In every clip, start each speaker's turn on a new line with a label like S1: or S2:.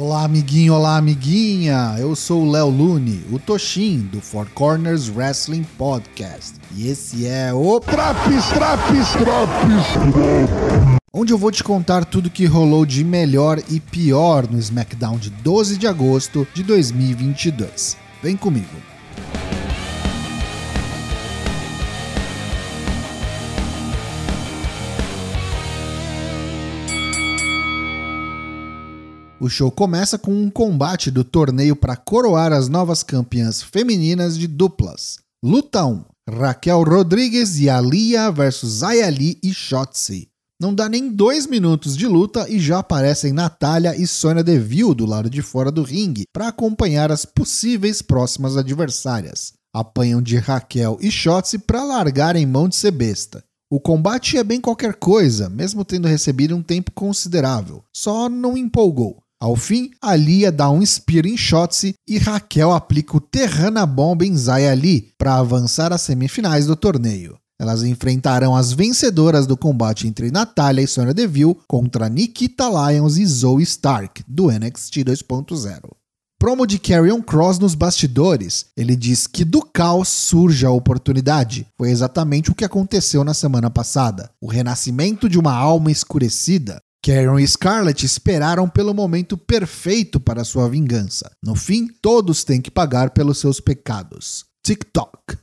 S1: Olá, amiguinho, olá, amiguinha. Eu sou o Léo Lune, o Toshin do Four Corners Wrestling Podcast. E esse é o
S2: Traps, traps, traps.
S1: onde eu vou te contar tudo que rolou de melhor e pior no SmackDown de 12 de agosto de 2022. Vem comigo. O show começa com um combate do torneio para coroar as novas campeãs femininas de duplas. Luta 1: Raquel Rodrigues e Alia versus Ayali e Shotzi. Não dá nem dois minutos de luta e já aparecem Natália e Sonya Deville do lado de fora do ringue para acompanhar as possíveis próximas adversárias. Apanham de Raquel e Shotzi para largarem mão de ser besta. O combate é bem qualquer coisa, mesmo tendo recebido um tempo considerável, só não empolgou. Ao fim, Alia dá um spear em Shotzi e Raquel aplica o Terrana Bomb em Zaya Ali para avançar às semifinais do torneio. Elas enfrentarão as vencedoras do combate entre Natália e Sonya Deville contra Nikita Lyons e Zoe Stark, do NXT 2.0. Promo de Carrion Cross nos bastidores. Ele diz que do caos surge a oportunidade. Foi exatamente o que aconteceu na semana passada. O renascimento de uma alma escurecida. Karen e Scarlett esperaram pelo momento perfeito para sua vingança. No fim, todos têm que pagar pelos seus pecados. TikTok.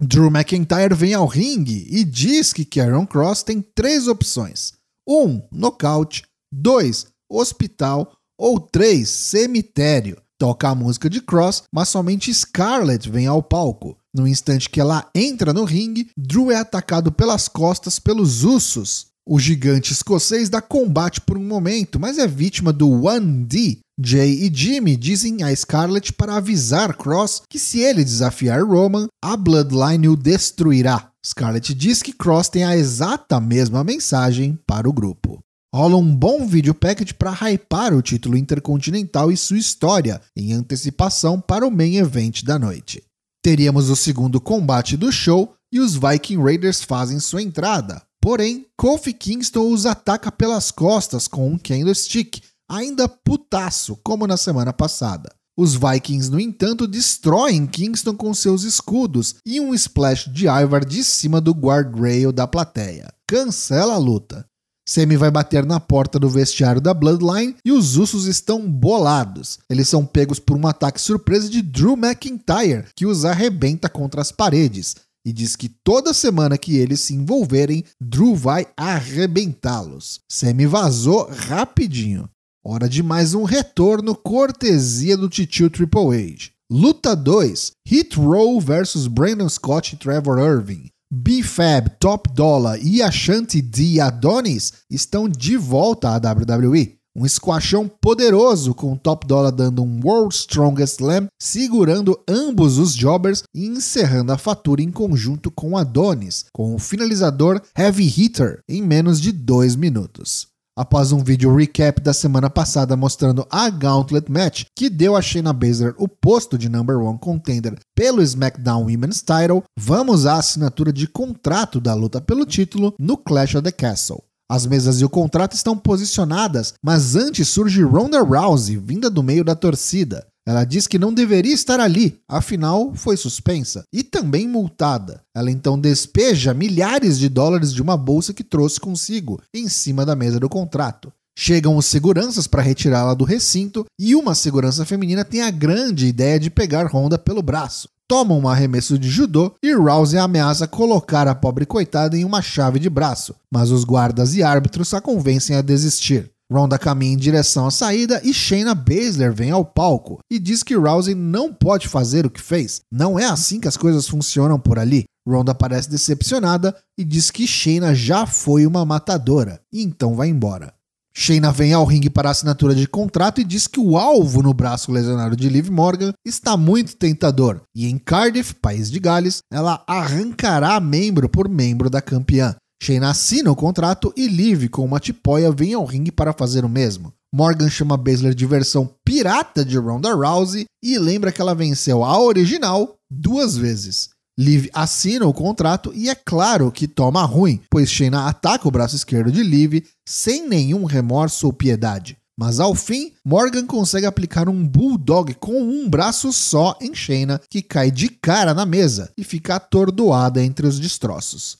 S1: Drew McIntyre vem ao ringue e diz que Karen Cross tem três opções: 1. Um, nocaute, 2. Hospital ou 3. Cemitério. Toca a música de Cross, mas somente Scarlett vem ao palco. No instante que ela entra no ringue, Drew é atacado pelas costas pelos Usos. O gigante escocês dá combate por um momento, mas é vítima do 1D. Jay e Jimmy dizem a Scarlett para avisar Cross que se ele desafiar Roman, a Bloodline o destruirá. Scarlett diz que Cross tem a exata mesma mensagem para o grupo. Rola um bom vídeo package para hypar o título intercontinental e sua história, em antecipação para o main event da noite. Teríamos o segundo combate do show e os Viking Raiders fazem sua entrada. Porém, Kofi Kingston os ataca pelas costas com um candlestick, ainda putaço, como na semana passada. Os Vikings, no entanto, destroem Kingston com seus escudos e um splash de Ivar de cima do guardrail da plateia. Cancela a luta. Semi vai bater na porta do vestiário da Bloodline e os Usos estão bolados. Eles são pegos por um ataque surpresa de Drew McIntyre, que os arrebenta contra as paredes. E diz que toda semana que eles se envolverem, Drew vai arrebentá-los. Semi vazou rapidinho. Hora de mais um retorno cortesia do Titio Triple H. Luta 2: Hit Row vs Brandon Scott e Trevor Irving. B-Fab, Top Dollar e Ashanti D Adonis estão de volta à WWE. Um squashão poderoso com Top Dollar dando um World Strongest Slam, segurando ambos os jobbers e encerrando a fatura em conjunto com Adonis, com o finalizador Heavy Hitter em menos de dois minutos após um vídeo recap da semana passada mostrando a Gauntlet Match, que deu a Shayna Baszler o posto de number one contender pelo SmackDown Women's Title, vamos à assinatura de contrato da luta pelo título no Clash of the Castle. As mesas e o contrato estão posicionadas, mas antes surge Ronda Rousey, vinda do meio da torcida. Ela diz que não deveria estar ali, afinal foi suspensa e também multada. Ela então despeja milhares de dólares de uma bolsa que trouxe consigo, em cima da mesa do contrato. Chegam os seguranças para retirá-la do recinto e uma segurança feminina tem a grande ideia de pegar Honda pelo braço. Toma um arremesso de judô e Rousey ameaça colocar a pobre coitada em uma chave de braço, mas os guardas e árbitros a convencem a desistir. Ronda caminha em direção à saída e Shayna Baszler vem ao palco e diz que Rousey não pode fazer o que fez. Não é assim que as coisas funcionam por ali. Ronda parece decepcionada e diz que Shayna já foi uma matadora e então vai embora. Shayna vem ao ringue para assinatura de contrato e diz que o alvo no braço lesionado de Liv Morgan está muito tentador. E em Cardiff, país de Gales, ela arrancará membro por membro da campeã. Shayna assina o contrato e Liv, com uma tipóia, vem ao ringue para fazer o mesmo. Morgan chama Baszler de versão pirata de Ronda Rousey e lembra que ela venceu a original duas vezes. Liv assina o contrato e é claro que toma ruim, pois Shayna ataca o braço esquerdo de Liv sem nenhum remorso ou piedade. Mas ao fim, Morgan consegue aplicar um Bulldog com um braço só em Shayna, que cai de cara na mesa e fica atordoada entre os destroços.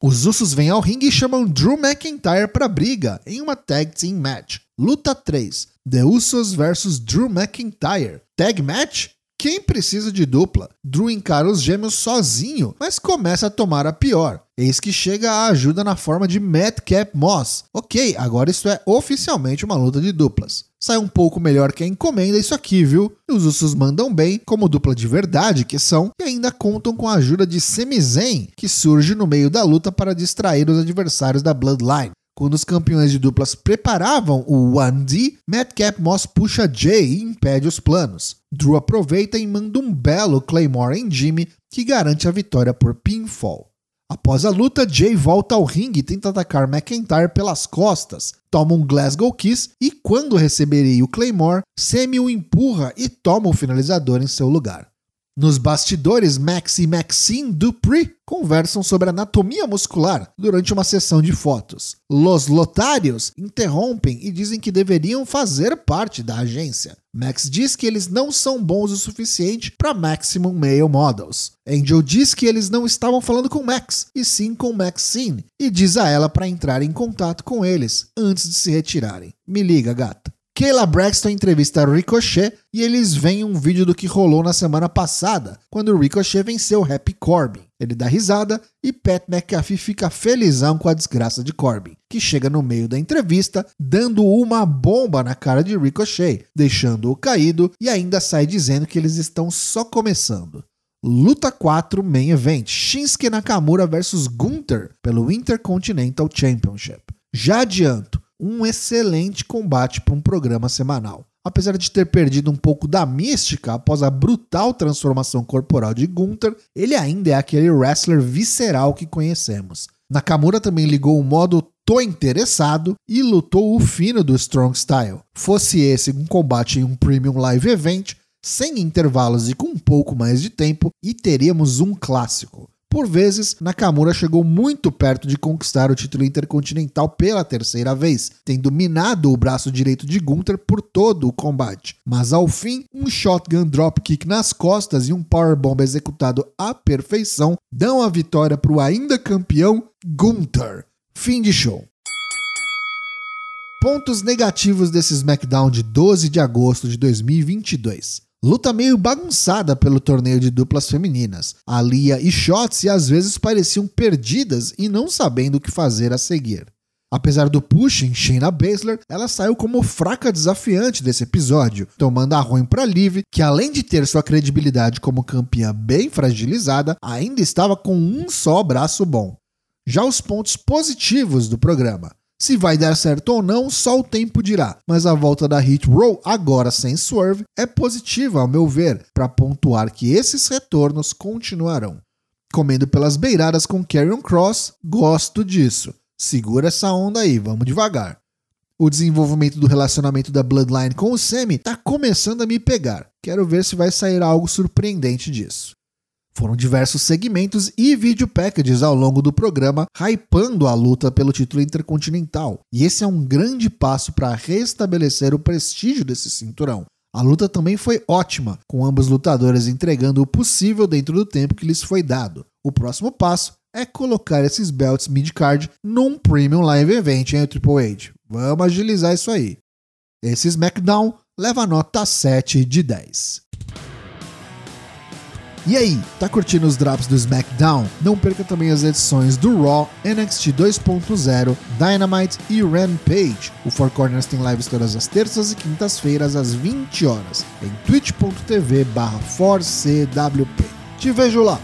S1: Os Usos vêm ao ringue e chamam Drew McIntyre para briga em uma Tag Team Match. Luta 3: The Usos vs Drew McIntyre. Tag Match? Quem precisa de dupla? Drew encara os gêmeos sozinho, mas começa a tomar a pior. Eis que chega a ajuda na forma de Madcap Moss. Ok, agora isso é oficialmente uma luta de duplas. Sai um pouco melhor que a encomenda isso aqui, viu? E os Usos mandam bem, como dupla de verdade que são, e ainda contam com a ajuda de Sami Zayn, que surge no meio da luta para distrair os adversários da Bloodline. Quando os campeões de duplas preparavam o 1D, Madcap Moss puxa Jay e impede os planos. Drew aproveita e manda um belo Claymore em Jimmy, que garante a vitória por pinfall. Após a luta, Jay volta ao ringue e tenta atacar McIntyre pelas costas, toma um Glasgow Kiss e, quando receberia o Claymore, Sammy o empurra e toma o finalizador em seu lugar. Nos bastidores, Max e Maxine Dupree conversam sobre anatomia muscular durante uma sessão de fotos. Los Lotários interrompem e dizem que deveriam fazer parte da agência. Max diz que eles não são bons o suficiente para Maximum Male Models. Angel diz que eles não estavam falando com Max, e sim com Maxine, e diz a ela para entrar em contato com eles antes de se retirarem. Me liga, gata. Kayla Braxton entrevista Ricochet e eles veem um vídeo do que rolou na semana passada, quando Ricochet venceu Happy Corbin. Ele dá risada e Pat McAfee fica felizão com a desgraça de Corbin, que chega no meio da entrevista dando uma bomba na cara de Ricochet, deixando-o caído e ainda sai dizendo que eles estão só começando. Luta 4 Main Event: Shinsuke Nakamura vs Gunther pelo Intercontinental Championship. Já adianto, um excelente combate para um programa semanal. Apesar de ter perdido um pouco da mística após a brutal transformação corporal de Gunther, ele ainda é aquele wrestler visceral que conhecemos. Nakamura também ligou o modo tô interessado e lutou o fino do Strong Style. Fosse esse um combate em um Premium Live Event, sem intervalos e com um pouco mais de tempo, e teríamos um clássico. Por vezes, Nakamura chegou muito perto de conquistar o título intercontinental pela terceira vez, tendo minado o braço direito de Gunther por todo o combate. Mas ao fim, um shotgun dropkick nas costas e um powerbomb executado à perfeição dão a vitória para o ainda campeão Gunther. Fim de show. Pontos negativos desse SmackDown de 12 de agosto de 2022. Luta meio bagunçada pelo torneio de duplas femininas. Alia e Shotzi às vezes pareciam perdidas e não sabendo o que fazer a seguir. Apesar do push em Shayna Baszler, ela saiu como fraca desafiante desse episódio, tomando a ruim para Liv, que além de ter sua credibilidade como campeã bem fragilizada, ainda estava com um só braço bom. Já os pontos positivos do programa. Se vai dar certo ou não, só o tempo dirá, mas a volta da Hit Row, agora sem Swerve, é positiva, ao meu ver, para pontuar que esses retornos continuarão. Comendo pelas beiradas com Carrion Cross, gosto disso. Segura essa onda aí, vamos devagar. O desenvolvimento do relacionamento da Bloodline com o Semi tá começando a me pegar. Quero ver se vai sair algo surpreendente disso. Foram diversos segmentos e vídeo packages ao longo do programa, hypando a luta pelo título intercontinental. E esse é um grande passo para restabelecer o prestígio desse cinturão. A luta também foi ótima, com ambos lutadores entregando o possível dentro do tempo que lhes foi dado. O próximo passo é colocar esses belts mid-card num Premium Live Event em Triple H. Vamos agilizar isso aí. Esse SmackDown leva nota 7 de 10. E aí, tá curtindo os drops do SmackDown? Não perca também as edições do Raw, NXT 2.0, Dynamite e Rampage. O Four Corners tem lives todas as terças e quintas-feiras às 20 horas em twitch.tv/4cwp. Te vejo lá!